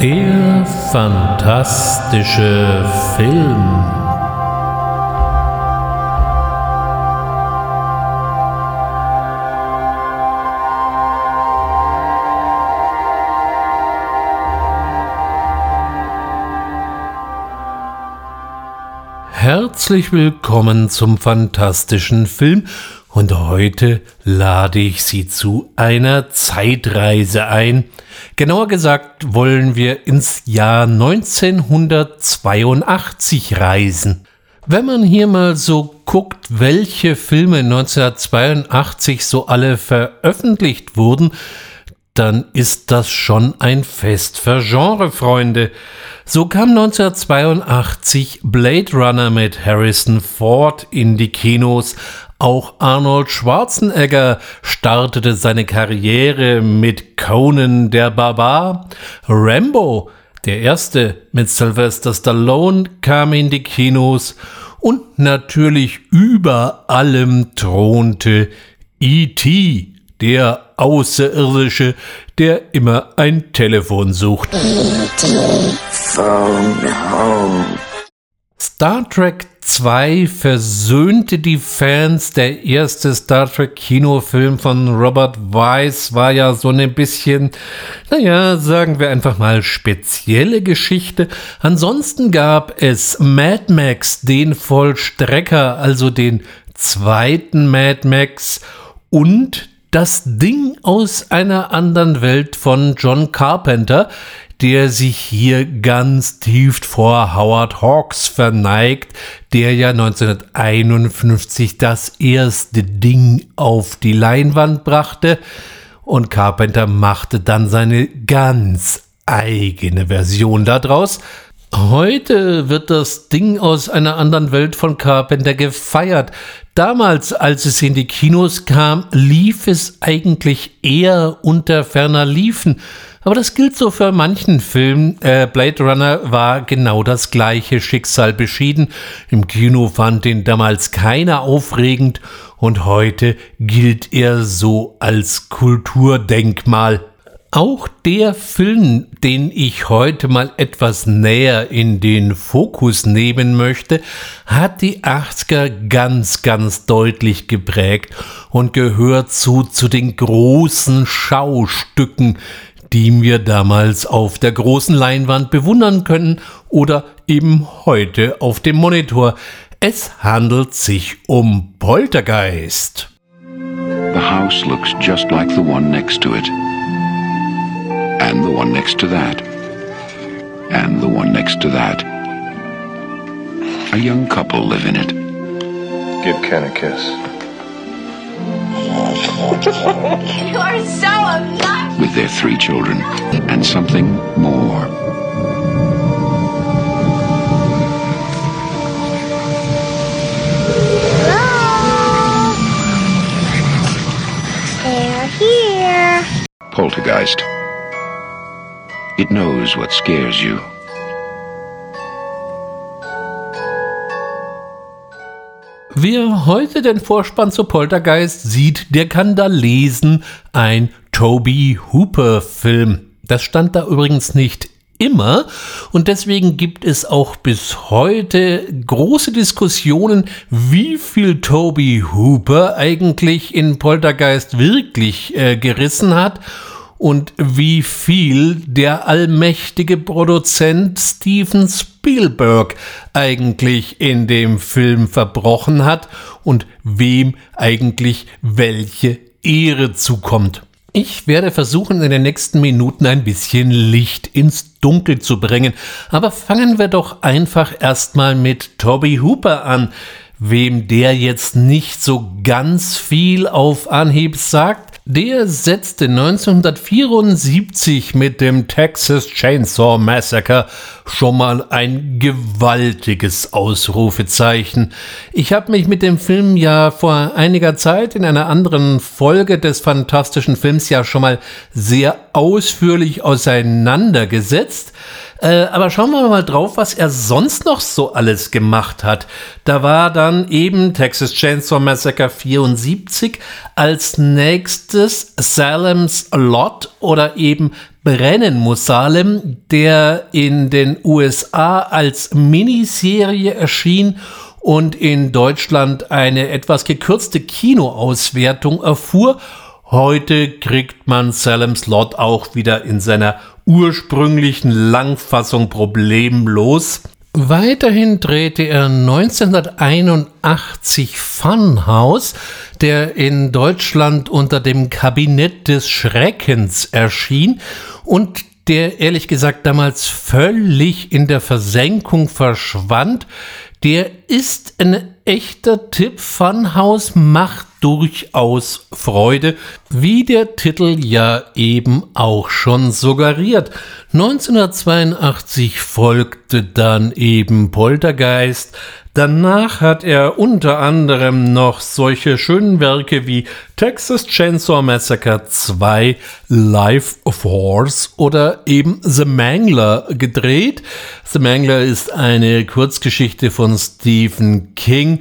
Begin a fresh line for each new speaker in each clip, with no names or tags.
Der fantastische Film. Herzlich willkommen zum fantastischen Film und heute lade ich Sie zu einer Zeitreise ein. Genauer gesagt wollen wir ins Jahr 1982 reisen. Wenn man hier mal so guckt, welche Filme 1982 so alle veröffentlicht wurden, dann ist das schon ein Fest für Genrefreunde. So kam 1982 Blade Runner mit Harrison Ford in die Kinos, auch Arnold Schwarzenegger startete seine Karriere mit Conan der Barbar. Rambo, der erste mit Sylvester Stallone, kam in die Kinos und natürlich über allem thronte E.T., der Außerirdische, der immer ein Telefon sucht. Home. Star Trek 2 versöhnte die Fans. Der erste Star Trek Kinofilm von Robert Weiss war ja so ein bisschen, naja, sagen wir einfach mal spezielle Geschichte. Ansonsten gab es Mad Max, den Vollstrecker, also den zweiten Mad Max und das Ding aus einer anderen Welt von John Carpenter, der sich hier ganz tief vor Howard Hawks verneigt, der ja 1951 das erste Ding auf die Leinwand brachte und Carpenter machte dann seine ganz eigene Version daraus. Heute wird das Ding aus einer anderen Welt von Carpenter gefeiert. Damals, als es in die Kinos kam, lief es eigentlich eher unter ferner Liefen. Aber das gilt so für manchen Film. Äh, Blade Runner war genau das gleiche Schicksal beschieden. Im Kino fand ihn damals keiner aufregend und heute gilt er so als Kulturdenkmal. Auch der Film, den ich heute mal etwas näher in den Fokus nehmen möchte, hat die 80er ganz, ganz deutlich geprägt und gehört zu, zu den großen Schaustücken, die wir damals auf der großen Leinwand bewundern können oder eben heute auf dem Monitor. Es handelt sich um Poltergeist. The house looks just like the one next to it. And the one next to that. And the one next to that. A young couple live in it.
Give Ken a kiss.
you are so obnoxious. With their three children and something more.
Hello? They're here.
Poltergeist. It knows what scares you. Wer heute den Vorspann zu Poltergeist sieht, der kann da lesen, ein Toby Hooper Film. Das stand da übrigens nicht immer und deswegen gibt es auch bis heute große Diskussionen, wie viel Toby Hooper eigentlich in Poltergeist wirklich äh, gerissen hat und wie viel der allmächtige Produzent Steven Spielberg eigentlich in dem Film verbrochen hat und wem eigentlich welche Ehre zukommt. Ich werde versuchen, in den nächsten Minuten ein bisschen Licht ins Dunkel zu bringen, aber fangen wir doch einfach erstmal mit Toby Hooper an. Wem der jetzt nicht so ganz viel auf Anhieb sagt, der setzte 1974 mit dem Texas Chainsaw Massacre schon mal ein gewaltiges Ausrufezeichen. Ich habe mich mit dem Film ja vor einiger Zeit in einer anderen Folge des fantastischen Films ja schon mal sehr ausführlich auseinandergesetzt. Äh, aber schauen wir mal drauf, was er sonst noch so alles gemacht hat. Da war dann eben Texas Chainsaw Massacre 74, als nächstes Salem's Lot oder eben brennen muss, Salem, der in den USA als Miniserie erschien und in Deutschland eine etwas gekürzte Kinoauswertung erfuhr. Heute kriegt man Salem Slot auch wieder in seiner ursprünglichen Langfassung problemlos. Weiterhin drehte er 1981 Funhouse, der in Deutschland unter dem Kabinett des Schreckens erschien und der ehrlich gesagt damals völlig in der Versenkung verschwand. Der ist ein echter Tipp. Funhouse macht durchaus Freude, wie der Titel ja eben auch schon suggeriert. 1982 folgte dann eben Poltergeist, Danach hat er unter anderem noch solche schönen Werke wie Texas Chainsaw Massacre 2, Life Force oder eben The Mangler gedreht. The Mangler ist eine Kurzgeschichte von Stephen King.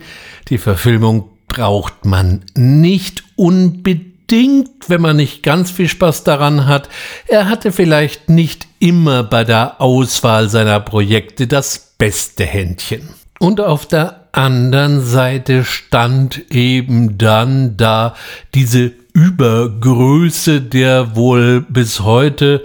Die Verfilmung braucht man nicht unbedingt, wenn man nicht ganz viel Spaß daran hat. Er hatte vielleicht nicht immer bei der Auswahl seiner Projekte das beste Händchen. Und auf der anderen Seite stand eben dann da diese Übergröße, der wohl bis heute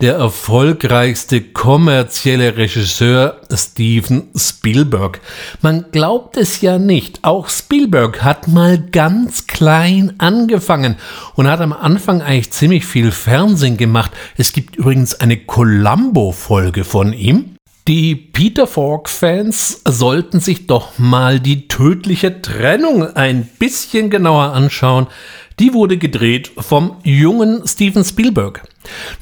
der erfolgreichste kommerzielle Regisseur Steven Spielberg. Man glaubt es ja nicht, auch Spielberg hat mal ganz klein angefangen und hat am Anfang eigentlich ziemlich viel Fernsehen gemacht. Es gibt übrigens eine Columbo-Folge von ihm. Die Peter Falk-Fans sollten sich doch mal die tödliche Trennung ein bisschen genauer anschauen. Die wurde gedreht vom jungen Steven Spielberg.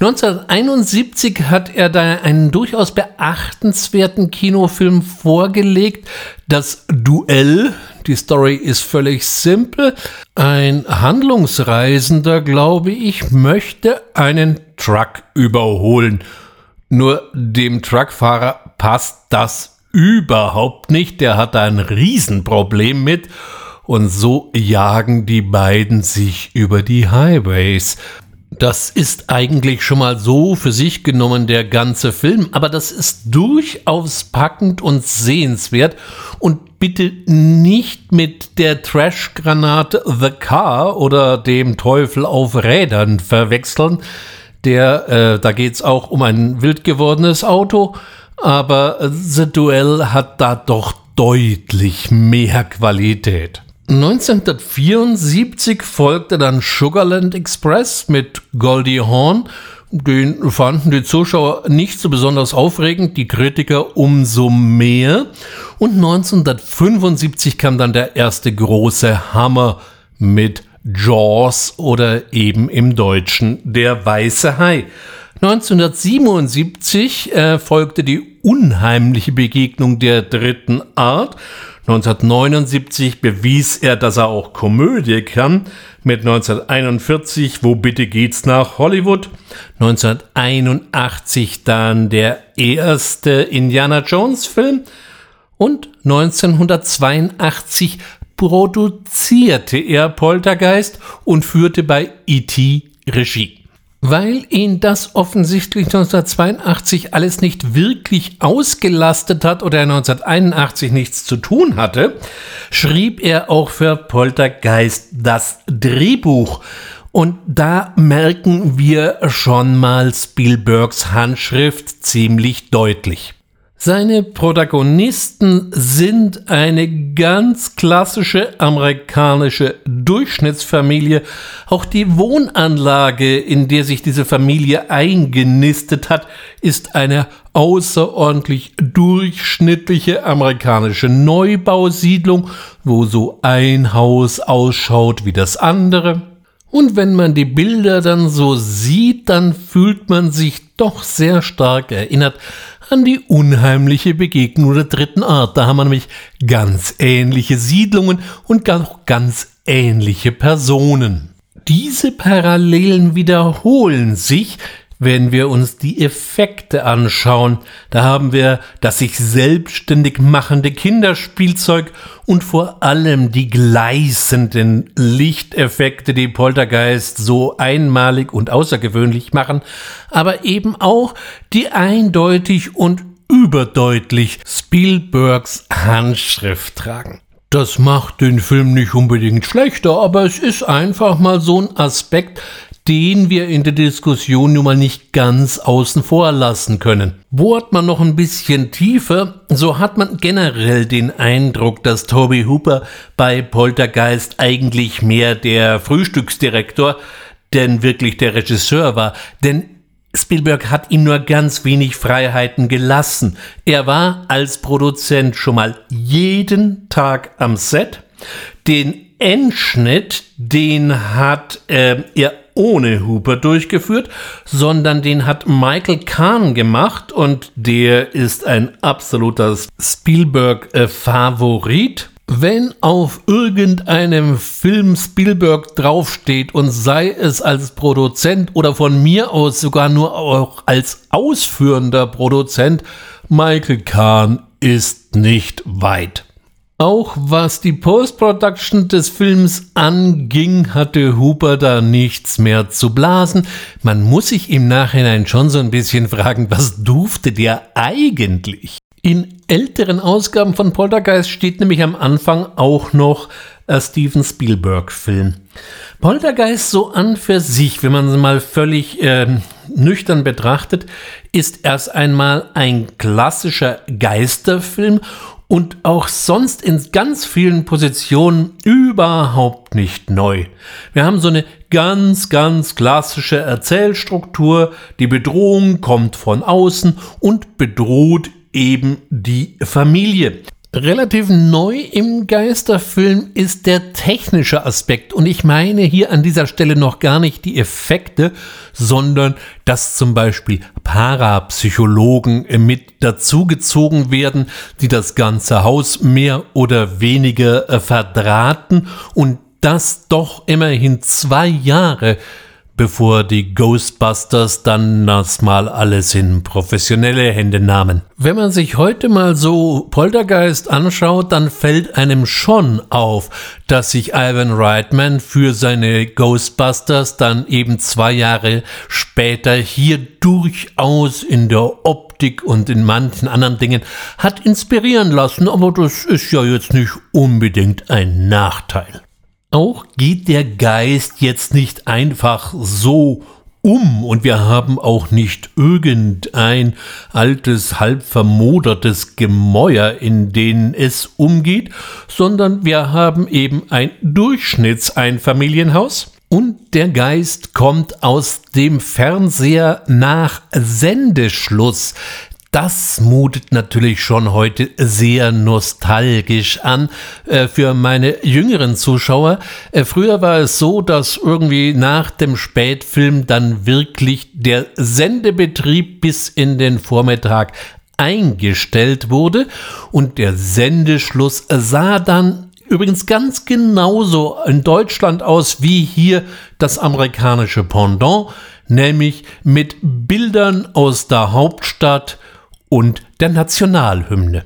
1971 hat er da einen durchaus beachtenswerten Kinofilm vorgelegt, das Duell. Die Story ist völlig simpel. Ein Handlungsreisender, glaube ich, möchte einen Truck überholen. Nur dem Truckfahrer passt das überhaupt nicht. Der hat ein Riesenproblem mit. Und so jagen die beiden sich über die Highways. Das ist eigentlich schon mal so für sich genommen der ganze Film, aber das ist durchaus packend und sehenswert und bitte nicht mit der Trashgranate The Car oder dem Teufel auf Rädern verwechseln der, äh, da geht es auch um ein wild gewordenes Auto, aber The Duell hat da doch deutlich mehr Qualität. 1974 folgte dann Sugarland Express mit Goldie Hawn. Den fanden die Zuschauer nicht so besonders aufregend, die Kritiker umso mehr. Und 1975 kam dann der erste große Hammer mit Jaws oder eben im Deutschen Der weiße Hai. 1977 äh, folgte die unheimliche Begegnung der dritten Art. 1979 bewies er, dass er auch Komödie kann. Mit 1941, wo bitte geht's nach Hollywood? 1981 dann der erste Indiana Jones Film. Und 1982 produzierte er Poltergeist und führte bei E.T. Regie. Weil ihn das offensichtlich 1982 alles nicht wirklich ausgelastet hat oder er 1981 nichts zu tun hatte, schrieb er auch für Poltergeist das Drehbuch. Und da merken wir schon mal Spielbergs Handschrift ziemlich deutlich. Seine Protagonisten sind eine ganz klassische amerikanische Durchschnittsfamilie. Auch die Wohnanlage, in der sich diese Familie eingenistet hat, ist eine außerordentlich durchschnittliche amerikanische Neubausiedlung, wo so ein Haus ausschaut wie das andere. Und wenn man die Bilder dann so sieht, dann fühlt man sich doch sehr stark erinnert an die unheimliche Begegnung der dritten Art. Da haben wir nämlich ganz ähnliche Siedlungen und ganz ähnliche Personen. Diese Parallelen wiederholen sich, Wenn wir uns die Effekte anschauen, da haben wir das sich selbstständig machende Kinderspielzeug und vor allem die gleißenden Lichteffekte, die Poltergeist so einmalig und außergewöhnlich machen, aber eben auch die eindeutig und überdeutlich Spielbergs Handschrift tragen. Das macht den Film nicht unbedingt schlechter, aber es ist einfach mal so ein Aspekt, den wir in der Diskussion nun mal nicht ganz außen vor lassen können. Bohrt man noch ein bisschen tiefer, so hat man generell den Eindruck, dass Toby Hooper bei Poltergeist eigentlich mehr der Frühstücksdirektor, denn wirklich der Regisseur war. Denn Spielberg hat ihm nur ganz wenig Freiheiten gelassen. Er war als Produzent schon mal jeden Tag am Set. Den Endschnitt, den hat äh, er ohne Hooper durchgeführt, sondern den hat Michael Kahn gemacht und der ist ein absoluter Spielberg-Favorit. Wenn auf irgendeinem Film Spielberg draufsteht und sei es als Produzent oder von mir aus sogar nur auch als ausführender Produzent, Michael Kahn ist nicht weit. Auch was die Post-Production des Films anging, hatte Hooper da nichts mehr zu blasen. Man muss sich im Nachhinein schon so ein bisschen fragen, was durfte der eigentlich? In älteren Ausgaben von Poltergeist steht nämlich am Anfang auch noch ein Steven Spielberg-Film. Poltergeist so an für sich, wenn man es mal völlig äh, nüchtern betrachtet, ist erst einmal ein klassischer Geisterfilm und auch sonst in ganz vielen Positionen überhaupt nicht neu. Wir haben so eine ganz, ganz klassische Erzählstruktur. Die Bedrohung kommt von außen und bedroht eben die Familie. Relativ neu im Geisterfilm ist der technische Aspekt. Und ich meine hier an dieser Stelle noch gar nicht die Effekte, sondern dass zum Beispiel Parapsychologen mit dazugezogen werden, die das ganze Haus mehr oder weniger äh, verdrahten. Und das doch immerhin zwei Jahre bevor die Ghostbusters dann das mal alles in professionelle Hände nahmen. Wenn man sich heute mal so Poltergeist anschaut, dann fällt einem schon auf, dass sich Ivan Reitman für seine Ghostbusters dann eben zwei Jahre später hier durchaus in der Optik und in manchen anderen Dingen hat inspirieren lassen, aber das ist ja jetzt nicht unbedingt ein Nachteil. Auch geht der Geist jetzt nicht einfach so um. Und wir haben auch nicht irgendein altes, halb vermodertes Gemäuer, in denen es umgeht, sondern wir haben eben ein Durchschnittseinfamilienhaus und der Geist kommt aus dem Fernseher nach Sendeschluss das mutet natürlich schon heute sehr nostalgisch an äh, für meine jüngeren Zuschauer. Äh, früher war es so, dass irgendwie nach dem Spätfilm dann wirklich der Sendebetrieb bis in den Vormittag eingestellt wurde und der Sendeschluss sah dann übrigens ganz genauso in Deutschland aus wie hier das amerikanische Pendant, nämlich mit Bildern aus der Hauptstadt und der Nationalhymne.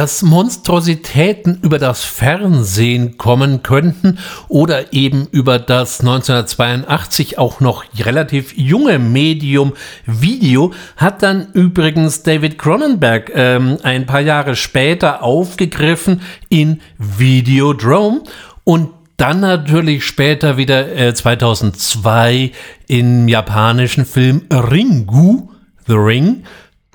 Dass Monstrositäten über das Fernsehen kommen könnten oder eben über das 1982 auch noch relativ junge Medium Video, hat dann übrigens David Cronenberg ähm, ein paar Jahre später aufgegriffen in Videodrome und dann natürlich später wieder äh, 2002 im japanischen Film Ringu, The Ring,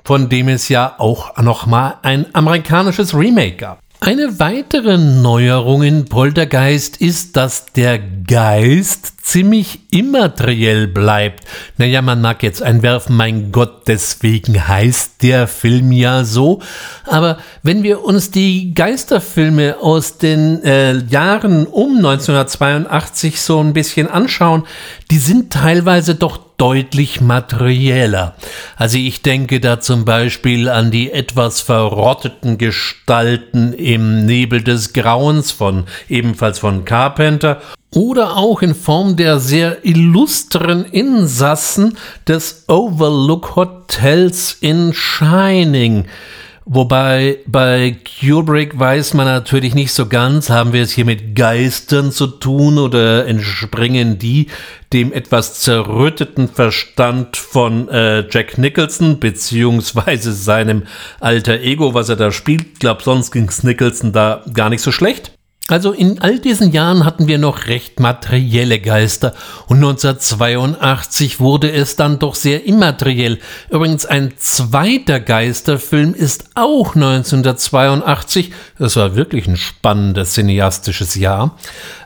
von dem es ja auch noch mal ein amerikanisches Remake gab. Eine weitere Neuerung in Poltergeist ist, dass der Geist ziemlich immateriell bleibt. Naja, man mag jetzt einwerfen, mein Gott, deswegen heißt der Film ja so. Aber wenn wir uns die Geisterfilme aus den äh, Jahren um 1982 so ein bisschen anschauen, die sind teilweise doch deutlich materieller. Also ich denke da zum Beispiel an die etwas verrotteten Gestalten im Nebel des Grauens von ebenfalls von Carpenter oder auch in Form der sehr illustren Insassen des Overlook Hotels in Shining. Wobei bei Kubrick weiß man natürlich nicht so ganz, haben wir es hier mit Geistern zu tun oder entspringen die dem etwas zerrütteten Verstand von äh, Jack Nicholson beziehungsweise seinem alter Ego, was er da spielt. Ich glaube, sonst ging es Nicholson da gar nicht so schlecht. Also in all diesen Jahren hatten wir noch recht materielle Geister und 1982 wurde es dann doch sehr immateriell. Übrigens ein zweiter Geisterfilm ist auch 1982, das war wirklich ein spannendes cineastisches Jahr,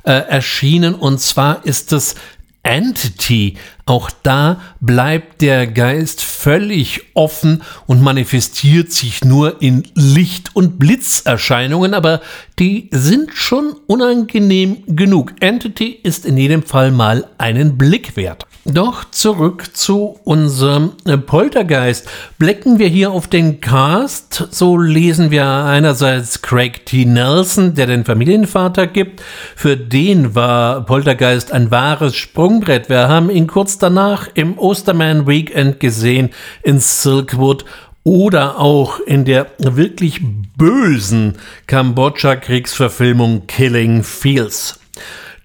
äh, erschienen und zwar ist es Entity. Auch da bleibt der Geist völlig offen und manifestiert sich nur in Licht- und Blitzerscheinungen, aber die sind schon unangenehm genug. Entity ist in jedem Fall mal einen Blick wert. Doch zurück zu unserem Poltergeist. Blicken wir hier auf den Cast, so lesen wir einerseits Craig T. Nelson, der den Familienvater gibt. Für den war Poltergeist ein wahres Sprungbrett. Wir haben ihn kurz danach im Osterman Weekend gesehen in Silkwood oder auch in der wirklich bösen Kambodscha-Kriegsverfilmung Killing Fields.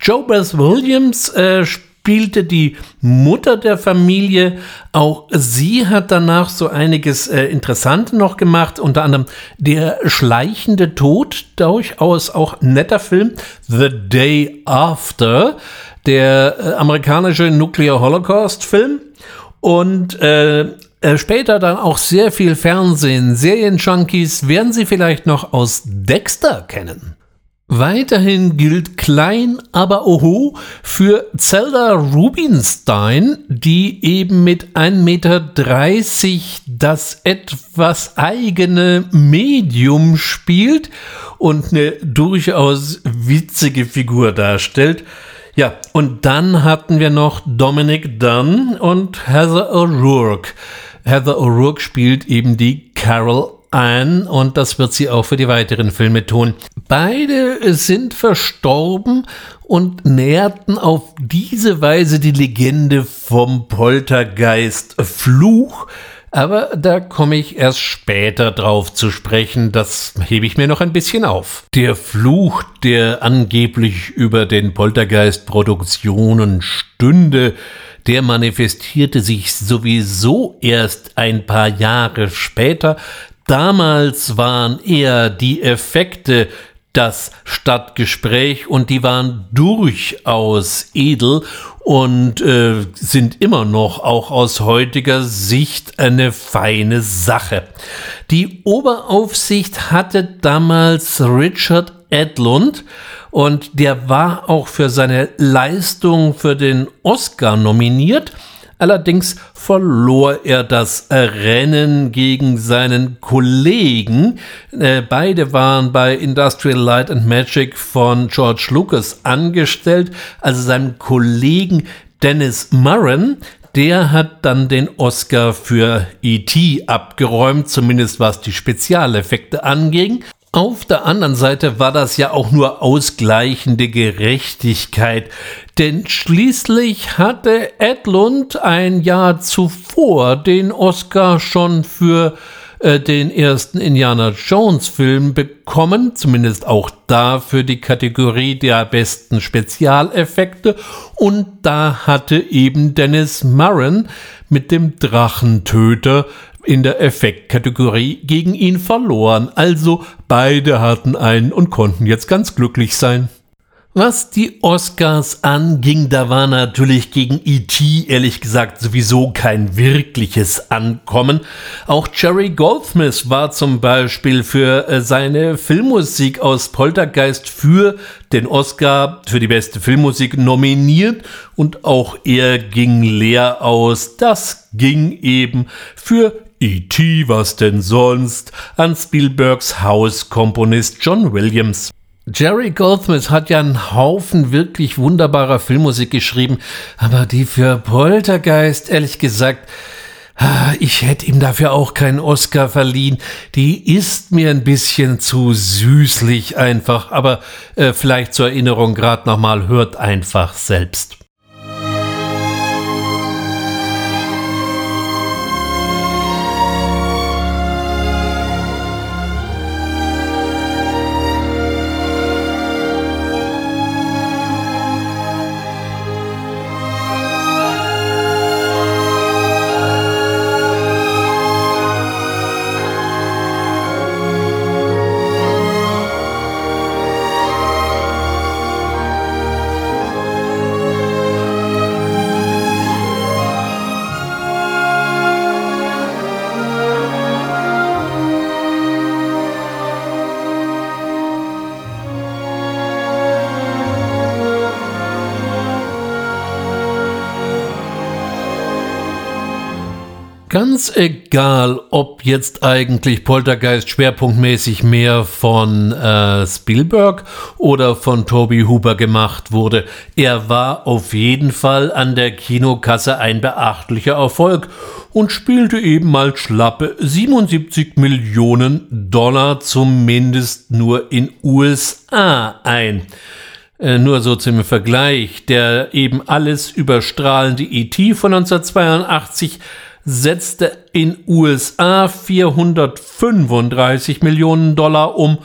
Joe Williams äh, spielte die Mutter der Familie. Auch sie hat danach so einiges äh, Interessantes noch gemacht, unter anderem Der schleichende Tod, durchaus auch netter Film, The Day After, der äh, amerikanische Nuclear Holocaust-Film. Und äh, äh später dann auch sehr viel Fernsehen, Serienjunkies werden Sie vielleicht noch aus Dexter kennen. Weiterhin gilt klein, aber oho für Zelda Rubinstein, die eben mit 1,30 Meter das etwas eigene Medium spielt und eine durchaus witzige Figur darstellt. Ja, und dann hatten wir noch Dominic Dunn und Heather O'Rourke. Heather O'Rourke spielt eben die Carol ein und das wird sie auch für die weiteren Filme tun. Beide sind verstorben und nährten auf diese Weise die Legende vom Poltergeist Fluch. Aber da komme ich erst später drauf zu sprechen, das hebe ich mir noch ein bisschen auf. Der Fluch, der angeblich über den Poltergeist Produktionen stünde, der manifestierte sich sowieso erst ein paar Jahre später, Damals waren eher die Effekte das Stadtgespräch und die waren durchaus edel und äh, sind immer noch auch aus heutiger Sicht eine feine Sache. Die Oberaufsicht hatte damals Richard Edlund und der war auch für seine Leistung für den Oscar nominiert. Allerdings verlor er das Rennen gegen seinen Kollegen. Äh, beide waren bei Industrial Light and Magic von George Lucas angestellt, also seinem Kollegen Dennis Murren, der hat dann den Oscar für E.T. abgeräumt, zumindest was die Spezialeffekte anging. Auf der anderen Seite war das ja auch nur ausgleichende Gerechtigkeit, denn schließlich hatte Edlund ein Jahr zuvor den Oscar schon für äh, den ersten Indiana Jones Film bekommen, zumindest auch da für die Kategorie der besten Spezialeffekte. Und da hatte eben Dennis Murren mit dem Drachentöter in der Effektkategorie gegen ihn verloren. Also beide hatten einen und konnten jetzt ganz glücklich sein. Was die Oscars anging, da war natürlich gegen E.T. ehrlich gesagt sowieso kein wirkliches Ankommen. Auch Jerry Goldsmith war zum Beispiel für äh, seine Filmmusik aus Poltergeist für den Oscar für die beste Filmmusik nominiert und auch er ging leer aus. Das ging eben für E.T., was denn sonst, an Spielbergs Hauskomponist John Williams. Jerry Goldsmith hat ja einen Haufen wirklich wunderbarer Filmmusik geschrieben, aber die für Poltergeist, ehrlich gesagt, ah, ich hätte ihm dafür auch keinen Oscar verliehen. Die ist mir ein bisschen zu süßlich einfach, aber äh, vielleicht zur Erinnerung gerade nochmal, hört einfach selbst. Ganz egal, ob jetzt eigentlich Poltergeist schwerpunktmäßig mehr von äh, Spielberg oder von Toby Hooper gemacht wurde, er war auf jeden Fall an der Kinokasse ein beachtlicher Erfolg und spielte eben mal schlappe 77 Millionen Dollar zumindest nur in USA ein. Äh, nur so zum Vergleich, der eben alles überstrahlende E.T. von 1982 setzte in USA 435 Millionen Dollar um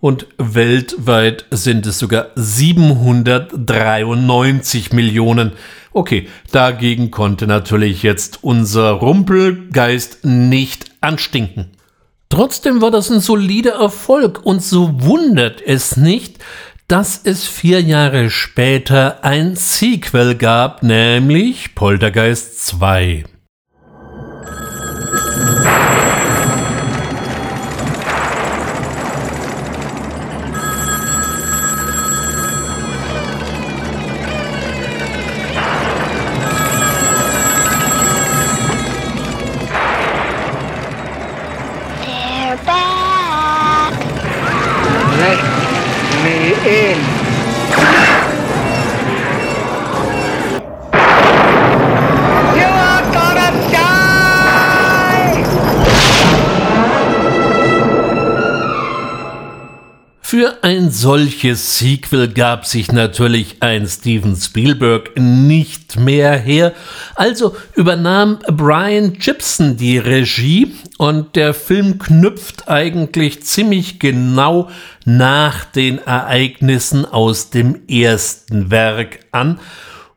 und weltweit sind es sogar 793 Millionen. Okay, dagegen konnte natürlich jetzt unser Rumpelgeist nicht anstinken. Trotzdem war das ein solider Erfolg und so wundert es nicht, dass es vier Jahre später ein Sequel gab, nämlich Poltergeist 2. Let me in. Für ein solches Sequel gab sich natürlich ein Steven Spielberg nicht mehr her, also übernahm Brian Gibson die Regie und der Film knüpft eigentlich ziemlich genau nach den Ereignissen aus dem ersten Werk an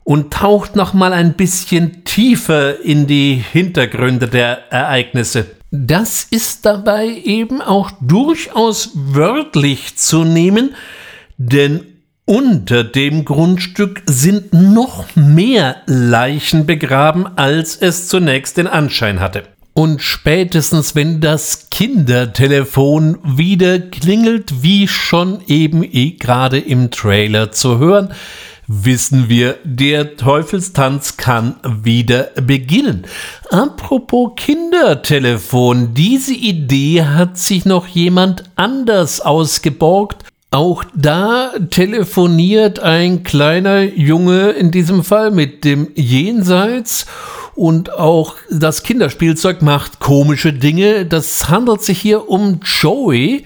und taucht noch mal ein bisschen tiefer in die Hintergründe der Ereignisse. Das ist dabei eben auch durchaus wörtlich zu nehmen, denn unter dem Grundstück sind noch mehr Leichen begraben, als es zunächst den Anschein hatte. Und spätestens, wenn das Kindertelefon wieder klingelt, wie schon eben eh gerade im Trailer zu hören, wissen wir, der Teufelstanz kann wieder beginnen. Apropos Kindertelefon, diese Idee hat sich noch jemand anders ausgeborgt. Auch da telefoniert ein kleiner Junge in diesem Fall mit dem Jenseits und auch das Kinderspielzeug macht komische Dinge. Das handelt sich hier um Joey,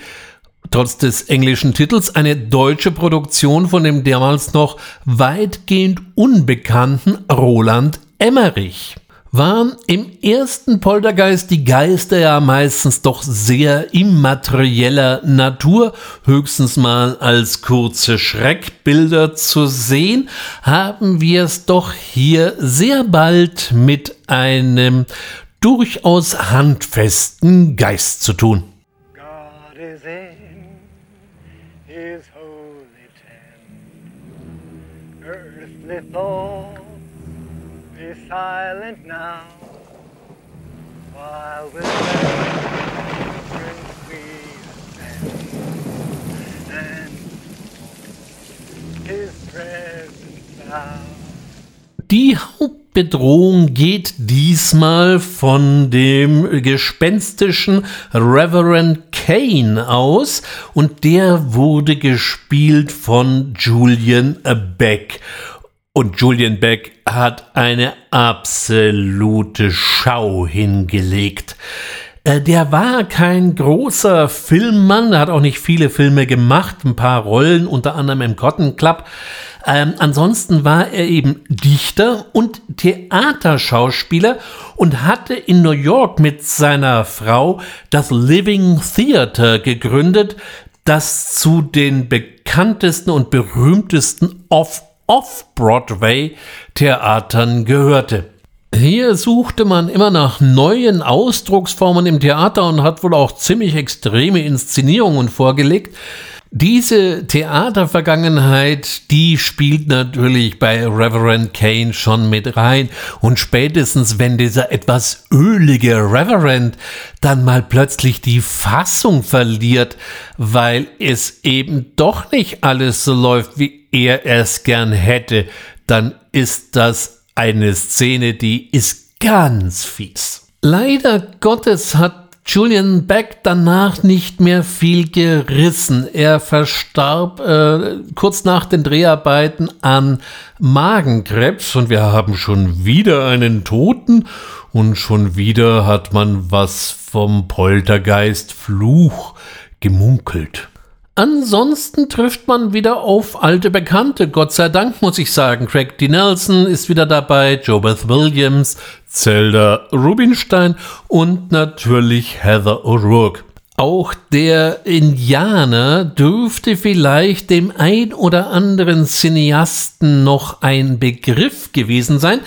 trotz des englischen Titels eine deutsche Produktion von dem damals noch weitgehend unbekannten Roland Emmerich. Waren im ersten Poltergeist die Geister ja meistens doch sehr immaterieller Natur, höchstens mal als kurze Schreckbilder zu sehen, haben wir es doch hier sehr bald mit einem durchaus handfesten Geist zu tun.
Thoughts be silent now, while now.
Die Hauptbedrohung geht diesmal von dem gespenstischen Reverend Kane aus und der wurde gespielt von Julian Beck. Und Julian Beck hat eine absolute Schau hingelegt. Äh, Der war kein großer Filmmann, hat auch nicht viele Filme gemacht, ein paar Rollen, unter anderem im Cotton Club. Ähm, ansonsten war er eben Dichter und Theaterschauspieler und hatte in New York mit seiner Frau das Living Theater gegründet, das zu den bekanntesten und berühmtesten Off-Off-Broadway-Theatern gehörte. Hier suchte man immer nach neuen Ausdrucksformen im Theater und hat wohl auch ziemlich extreme Inszenierungen vorgelegt. Diese Theatervergangenheit, die spielt natürlich bei Reverend Kane schon mit rein. Und spätestens, wenn dieser etwas ölige Reverend dann mal plötzlich die Fassung verliert, weil es eben doch nicht alles so läuft, wie er es gern hätte, dann ist das eine Szene, die ist ganz fies. Leider Gottes hat Julian Beck danach nicht mehr viel gerissen. Er verstarb äh, kurz nach den Dreharbeiten an Magenkrebs und wir haben schon wieder einen Toten und schon wieder hat man was vom Poltergeist Fluch gemunkelt. Ansonsten trifft man wieder auf alte Bekannte. Gott sei Dank muss ich sagen. Craig D. Nelson ist wieder dabei, Jobeth Williams, Zelda Rubinstein und natürlich Heather O'Rourke. Auch der Indianer dürfte vielleicht dem ein oder anderen Cineasten noch ein Begriff gewesen sein.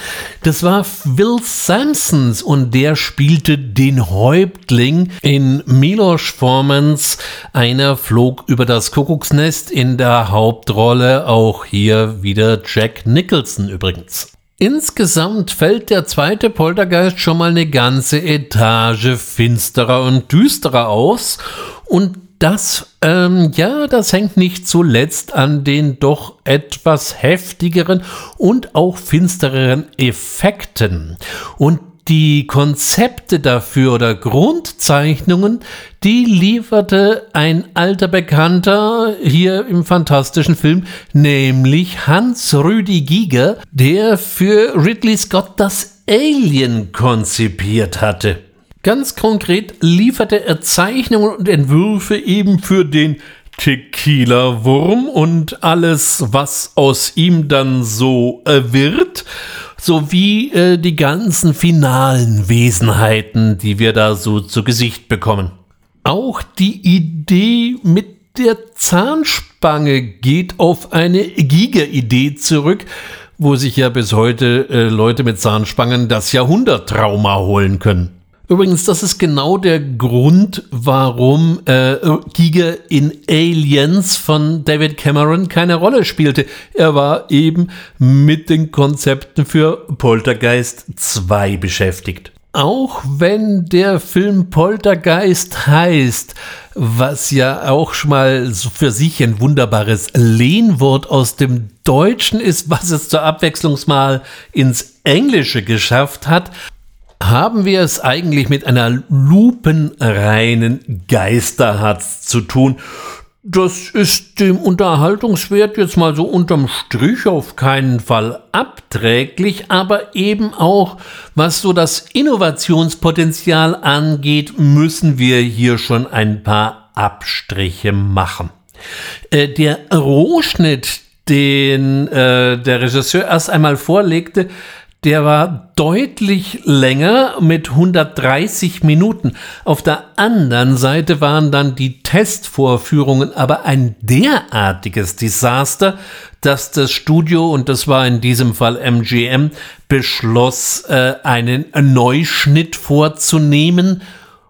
Das war Will Sampsons und der spielte den Häuptling in Milos Formans Einer flog über das Kuckucksnest in der Hauptrolle. Auch hier wieder Jack Nicholson übrigens. Insgesamt fällt der zweite Poltergeist schon mal eine ganze Etage finsterer und düsterer aus und das, ähm, ja, das hängt nicht zuletzt an den doch etwas heftigeren und auch finstereren Effekten. Und die Konzepte dafür oder Grundzeichnungen, die lieferte ein alter Bekannter hier im fantastischen Film, nämlich Hans-Rüdi Giger, der für Ridley Scott das Alien konzipiert hatte. Ganz konkret lieferte er Zeichnungen und Entwürfe eben für den Tequila-Wurm und alles, was aus ihm dann so wird sowie äh, die ganzen finalen Wesenheiten, die wir da so zu Gesicht bekommen. Auch die Idee mit der Zahnspange geht auf eine Giga-Idee zurück, wo sich ja bis heute äh, Leute mit Zahnspangen das Jahrhunderttrauma holen können. Übrigens, das ist genau der Grund, warum äh, Giga in Aliens von David Cameron keine Rolle spielte. Er war eben mit den Konzepten für Poltergeist 2 beschäftigt. Auch wenn der Film Poltergeist heißt, was ja auch schon mal für sich ein wunderbares Lehnwort aus dem Deutschen ist, was es zur Abwechslung mal ins Englische geschafft hat, haben wir es eigentlich mit einer lupenreinen Geisterhatz zu tun. Das ist dem Unterhaltungswert jetzt mal so unterm Strich auf keinen Fall abträglich, aber eben auch, was so das Innovationspotenzial angeht, müssen wir hier schon ein paar Abstriche machen. Äh, der Rohschnitt, den äh, der Regisseur erst einmal vorlegte, der war deutlich länger mit 130 Minuten. Auf der anderen Seite waren dann die Testvorführungen aber ein derartiges Desaster, dass das Studio, und das war in diesem Fall MGM, beschloss, äh, einen Neuschnitt vorzunehmen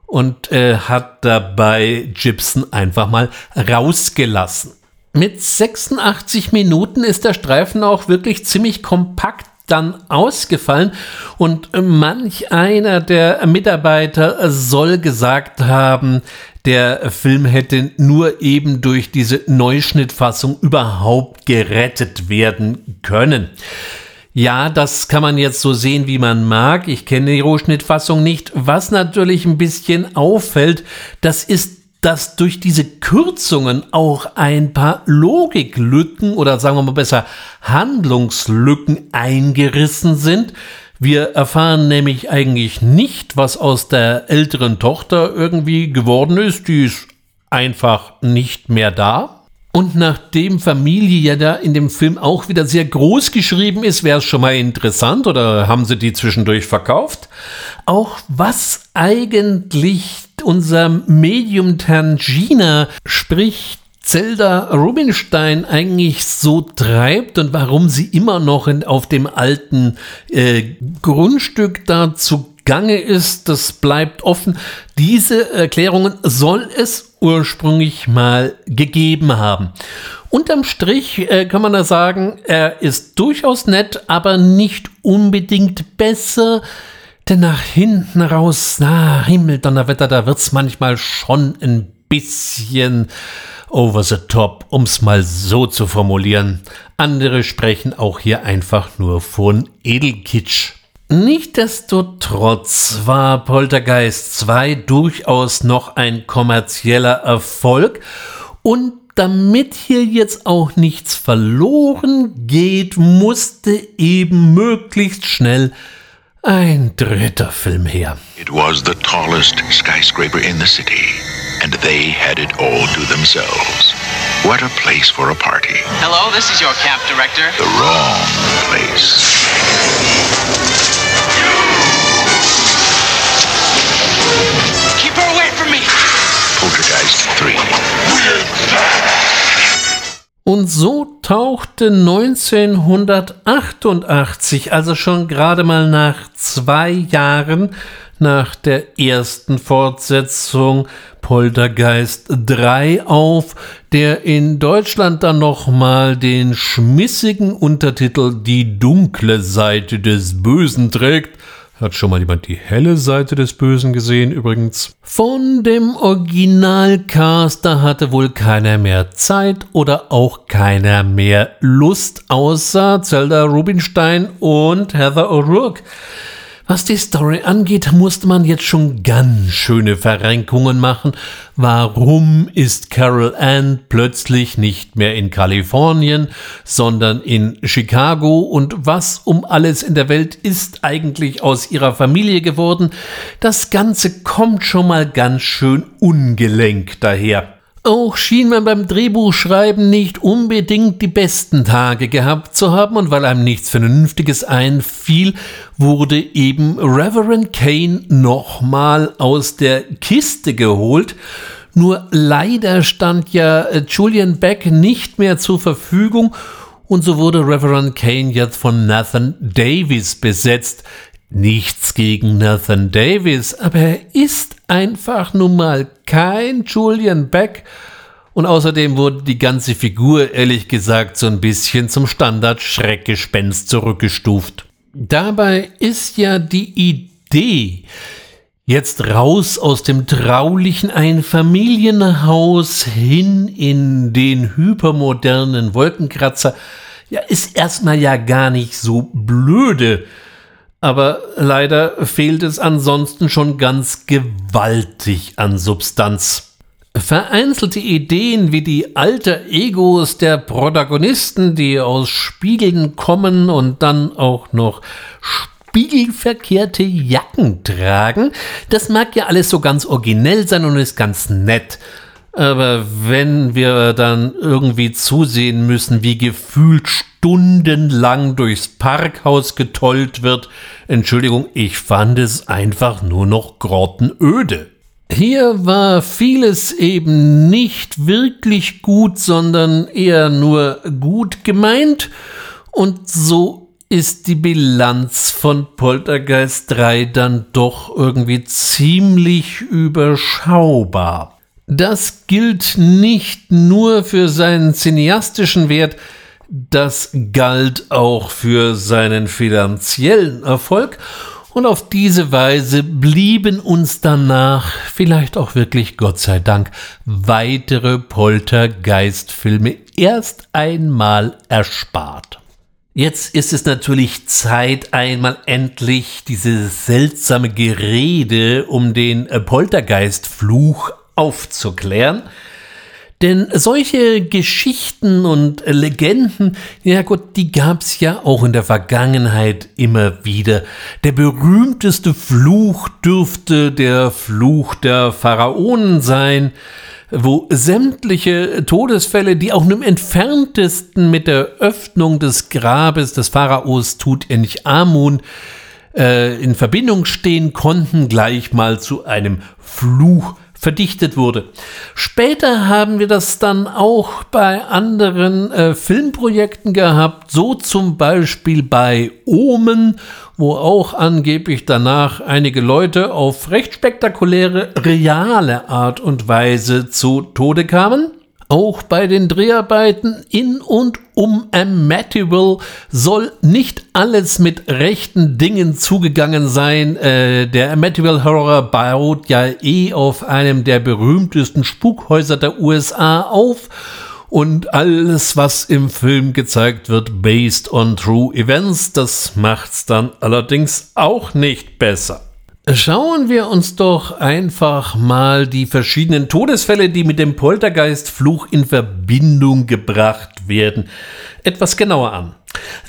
und äh, hat dabei Gibson einfach mal rausgelassen. Mit 86 Minuten ist der Streifen auch wirklich ziemlich kompakt dann ausgefallen und manch einer der Mitarbeiter soll gesagt haben, der Film hätte nur eben durch diese Neuschnittfassung überhaupt gerettet werden können. Ja, das kann man jetzt so sehen, wie man mag. Ich kenne die Rohschnittfassung nicht. Was natürlich ein bisschen auffällt, das ist dass durch diese Kürzungen auch ein paar Logiklücken oder sagen wir mal besser Handlungslücken eingerissen sind. Wir erfahren nämlich eigentlich nicht, was aus der älteren Tochter irgendwie geworden ist. Die ist einfach nicht mehr da. Und nachdem Familie ja da in dem Film auch wieder sehr groß geschrieben ist, wäre es schon mal interessant oder haben sie die zwischendurch verkauft? Auch was eigentlich unser Medium Tangina, sprich Zelda Rubinstein eigentlich so treibt und warum sie immer noch in, auf dem alten äh, Grundstück da zugange ist, das bleibt offen. Diese Erklärungen soll es ursprünglich mal gegeben haben. Unterm Strich äh, kann man da sagen, er ist durchaus nett, aber nicht unbedingt besser denn nach hinten raus, na, Himmeldonnerwetter, da wird's manchmal schon ein bisschen over the top, um's mal so zu formulieren. Andere sprechen auch hier einfach nur von Edelkitsch. Nichtsdestotrotz war Poltergeist 2 durchaus noch ein kommerzieller Erfolg und damit hier jetzt auch nichts verloren geht, musste eben möglichst schnell Ein dritter Film her.
It was the tallest skyscraper in the city, and they had it all to themselves. What a place for a party.
Hello, this is your camp director.
The wrong place.
Keep her away from me.
Poltergeist 3.
Und so tauchte 1988, also schon gerade mal nach zwei Jahren nach der ersten Fortsetzung Poltergeist 3 auf, der in Deutschland dann nochmal den schmissigen Untertitel Die dunkle Seite des Bösen trägt hat schon mal jemand die helle Seite des Bösen gesehen übrigens? Von dem Originalcast, da hatte wohl keiner mehr Zeit oder auch keiner mehr Lust, außer Zelda Rubinstein und Heather O'Rourke. Was die Story angeht, musste man jetzt schon ganz schöne Verrenkungen machen. Warum ist Carol Ann plötzlich nicht mehr in Kalifornien, sondern in Chicago? Und was um alles in der Welt ist eigentlich aus ihrer Familie geworden? Das Ganze kommt schon mal ganz schön ungelenk daher. Auch schien man beim Drehbuchschreiben nicht unbedingt die besten Tage gehabt zu haben und weil einem nichts Vernünftiges einfiel, wurde eben Reverend Kane nochmal aus der Kiste geholt. Nur leider stand ja äh, Julian Beck nicht mehr zur Verfügung und so wurde Reverend Kane jetzt von Nathan Davis besetzt, Nichts gegen Nathan Davis, aber er ist einfach nun mal kein Julian Beck. Und außerdem wurde die ganze Figur, ehrlich gesagt, so ein bisschen zum Standard-Schreckgespenst zurückgestuft. Dabei ist ja die Idee, jetzt raus aus dem traulichen Einfamilienhaus hin in den hypermodernen Wolkenkratzer, ja, ist erstmal ja gar nicht so blöde aber leider fehlt es ansonsten schon ganz gewaltig an Substanz. Vereinzelte Ideen wie die alter Egos der Protagonisten, die aus Spiegeln kommen und dann auch noch spiegelverkehrte Jacken tragen, das mag ja alles so ganz originell sein und ist ganz nett. Aber wenn wir dann irgendwie zusehen müssen, wie gefühlt stundenlang durchs Parkhaus getollt wird, Entschuldigung, ich fand es einfach nur noch grottenöde. Hier war vieles eben nicht wirklich gut, sondern eher nur gut gemeint und so ist die Bilanz von Poltergeist 3 dann doch irgendwie ziemlich überschaubar. Das gilt nicht nur für seinen cineastischen Wert, das galt auch für seinen finanziellen Erfolg und auf diese Weise blieben uns danach, vielleicht auch wirklich Gott sei Dank, weitere Poltergeist-Filme erst einmal erspart. Jetzt ist es natürlich Zeit, einmal endlich dieses seltsame Gerede um den Poltergeist-Fluch aufzuklären. Denn solche Geschichten und Legenden, ja gut, die gab's ja auch in der Vergangenheit immer wieder. Der berühmteste Fluch dürfte der Fluch der Pharaonen sein, wo sämtliche Todesfälle, die auch nur im entferntesten mit der Öffnung des Grabes des Pharaos Tutanchamun äh, in Verbindung stehen konnten, gleich mal zu einem Fluch verdichtet wurde. Später haben wir das dann auch bei anderen äh, Filmprojekten gehabt, so zum Beispiel bei Omen, wo auch angeblich danach einige Leute auf recht spektakuläre, reale Art und Weise zu Tode kamen. Auch bei den Dreharbeiten in und um Amityville soll nicht alles mit rechten Dingen zugegangen sein. Äh, der Amityville Horror baut ja eh auf einem der berühmtesten Spukhäuser der USA auf. Und alles, was im Film gezeigt wird, based on true events, das macht's dann allerdings auch nicht besser. Schauen wir uns doch einfach mal die verschiedenen Todesfälle, die mit dem Poltergeistfluch in Verbindung gebracht werden, etwas genauer an.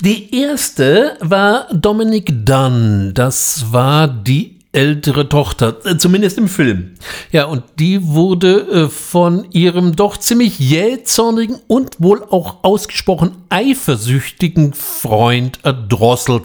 Die erste war Dominic Dunn. Das war die ältere Tochter, äh, zumindest im Film. Ja, und die wurde äh, von ihrem doch ziemlich jähzornigen und wohl auch ausgesprochen eifersüchtigen Freund erdrosselt.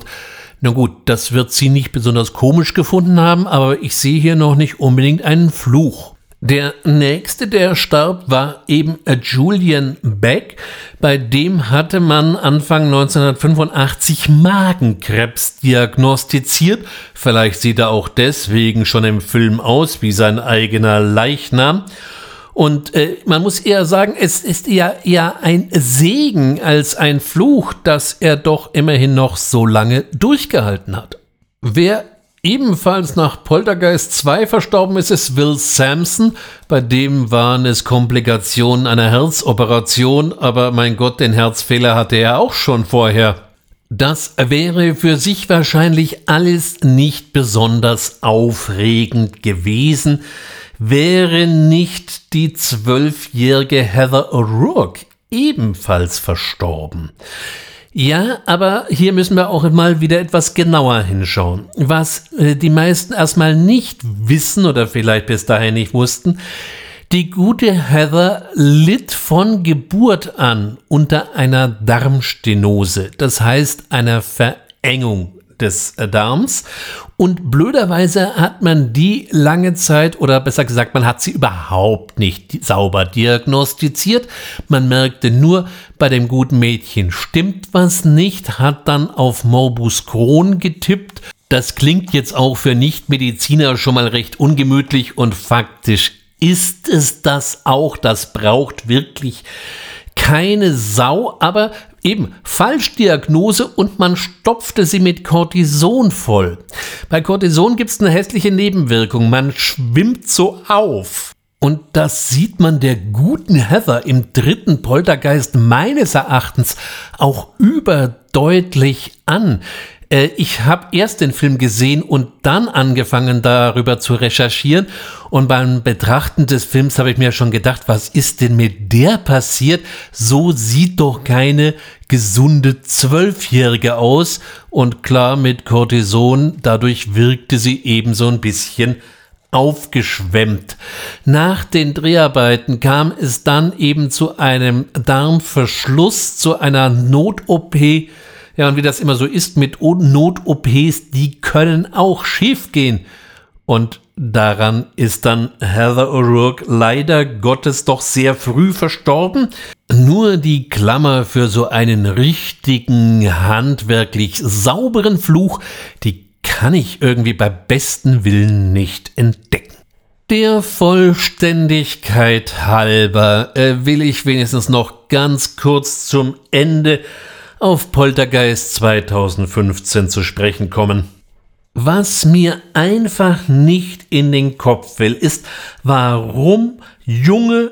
Na gut, das wird sie nicht besonders komisch gefunden haben, aber ich sehe hier noch nicht unbedingt einen Fluch. Der nächste, der starb, war eben Julian Beck. Bei dem hatte man Anfang 1985 Magenkrebs diagnostiziert. Vielleicht sieht er auch deswegen schon im Film aus wie sein eigener Leichnam. Und äh, man muss eher sagen, es ist eher, eher ein Segen als ein Fluch, dass er doch immerhin noch so lange durchgehalten hat. Wer ebenfalls nach Poltergeist 2 verstorben ist, ist Will Sampson. Bei dem waren es Komplikationen einer Herzoperation, aber mein Gott, den Herzfehler hatte er auch schon vorher. Das wäre für sich wahrscheinlich alles nicht besonders aufregend gewesen wäre nicht die zwölfjährige Heather O'Rourke ebenfalls verstorben. Ja, aber hier müssen wir auch mal wieder etwas genauer hinschauen. Was äh, die meisten erstmal nicht wissen oder vielleicht bis dahin nicht wussten, die gute Heather litt von Geburt an unter einer Darmstenose, das heißt einer Verengung des äh, Darms. Und blöderweise hat man die lange Zeit, oder besser gesagt, man hat sie überhaupt nicht sauber diagnostiziert. Man merkte nur, bei dem guten Mädchen stimmt was nicht, hat dann auf Morbus Crohn getippt. Das klingt jetzt auch für Nichtmediziner schon mal recht ungemütlich und faktisch ist es das auch. Das braucht wirklich keine Sau, aber Eben, Falschdiagnose und man stopfte sie mit Cortison voll. Bei Cortison gibt es eine hässliche Nebenwirkung, man schwimmt so auf. Und das sieht man der guten Heather im dritten Poltergeist meines Erachtens auch überdeutlich an. Äh, ich habe erst den Film gesehen und dann angefangen darüber zu recherchieren. Und beim Betrachten des Films habe ich mir schon gedacht, was ist denn mit der passiert? So sieht doch keine gesunde Zwölfjährige aus. Und klar, mit Cortison, dadurch wirkte sie eben so ein bisschen aufgeschwemmt. Nach den Dreharbeiten kam es dann eben zu einem Darmverschluss, zu einer Not-OP, ja, und wie das immer so ist mit Not-OPs, die können auch schief gehen. Und daran ist dann Heather O'Rourke leider Gottes doch sehr früh verstorben. Nur die Klammer für so einen richtigen, handwerklich sauberen Fluch, die kann ich irgendwie bei besten Willen nicht entdecken. Der Vollständigkeit halber äh, will ich wenigstens noch ganz kurz zum Ende auf Poltergeist 2015 zu sprechen kommen. Was mir einfach nicht in den Kopf will, ist, warum junge,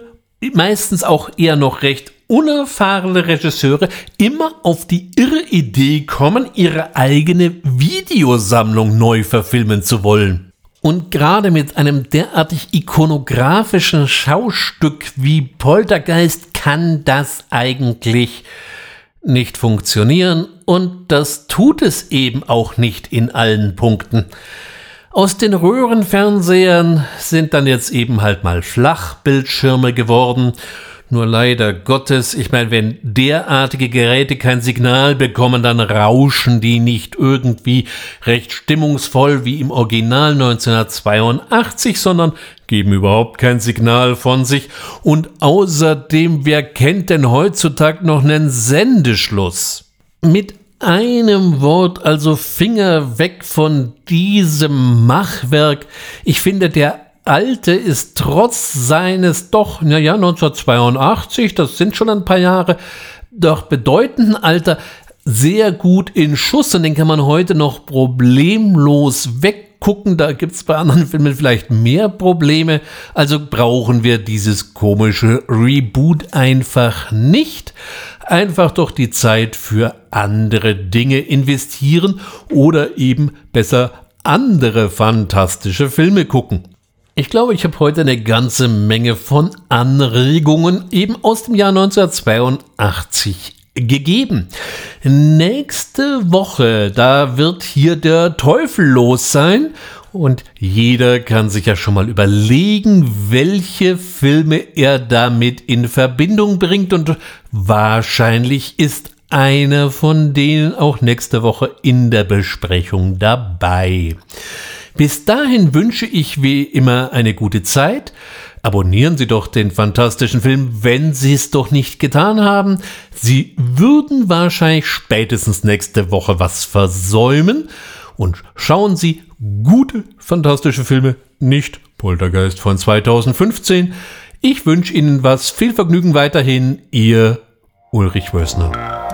meistens auch eher noch recht unerfahrene Regisseure immer auf die irre Idee kommen, ihre eigene Videosammlung neu verfilmen zu wollen. Und gerade mit einem derartig ikonografischen Schaustück wie Poltergeist kann das eigentlich nicht funktionieren und das tut es eben auch nicht in allen Punkten. Aus den Röhrenfernsehern sind dann jetzt eben halt mal Flachbildschirme geworden nur leider Gottes, ich meine, wenn derartige Geräte kein Signal bekommen, dann rauschen die nicht irgendwie recht stimmungsvoll wie im Original 1982, sondern geben überhaupt kein Signal von sich. Und außerdem, wer kennt denn heutzutage noch einen Sendeschluss? Mit einem Wort, also Finger weg von diesem Machwerk. Ich finde, der Alte ist trotz seines doch, naja, 1982, das sind schon ein paar Jahre, doch bedeutenden Alter sehr gut in Schuss und den kann man heute noch problemlos weggucken. Da gibt es bei anderen Filmen vielleicht mehr Probleme. Also brauchen wir dieses komische Reboot einfach nicht. Einfach doch die Zeit für andere Dinge investieren oder eben besser andere fantastische Filme gucken. Ich glaube, ich habe heute eine ganze Menge von Anregungen eben aus dem Jahr 1982 gegeben. Nächste Woche, da wird hier der Teufel los sein und jeder kann sich ja schon mal überlegen, welche Filme er damit in Verbindung bringt und wahrscheinlich ist einer von denen auch nächste Woche in der Besprechung dabei. Bis dahin wünsche ich wie immer eine gute Zeit. Abonnieren Sie doch den fantastischen Film, wenn Sie es doch nicht getan haben. Sie würden wahrscheinlich spätestens nächste Woche was versäumen. Und schauen Sie gute fantastische Filme, nicht Poltergeist von 2015. Ich wünsche Ihnen was, viel Vergnügen weiterhin, Ihr Ulrich Wössner.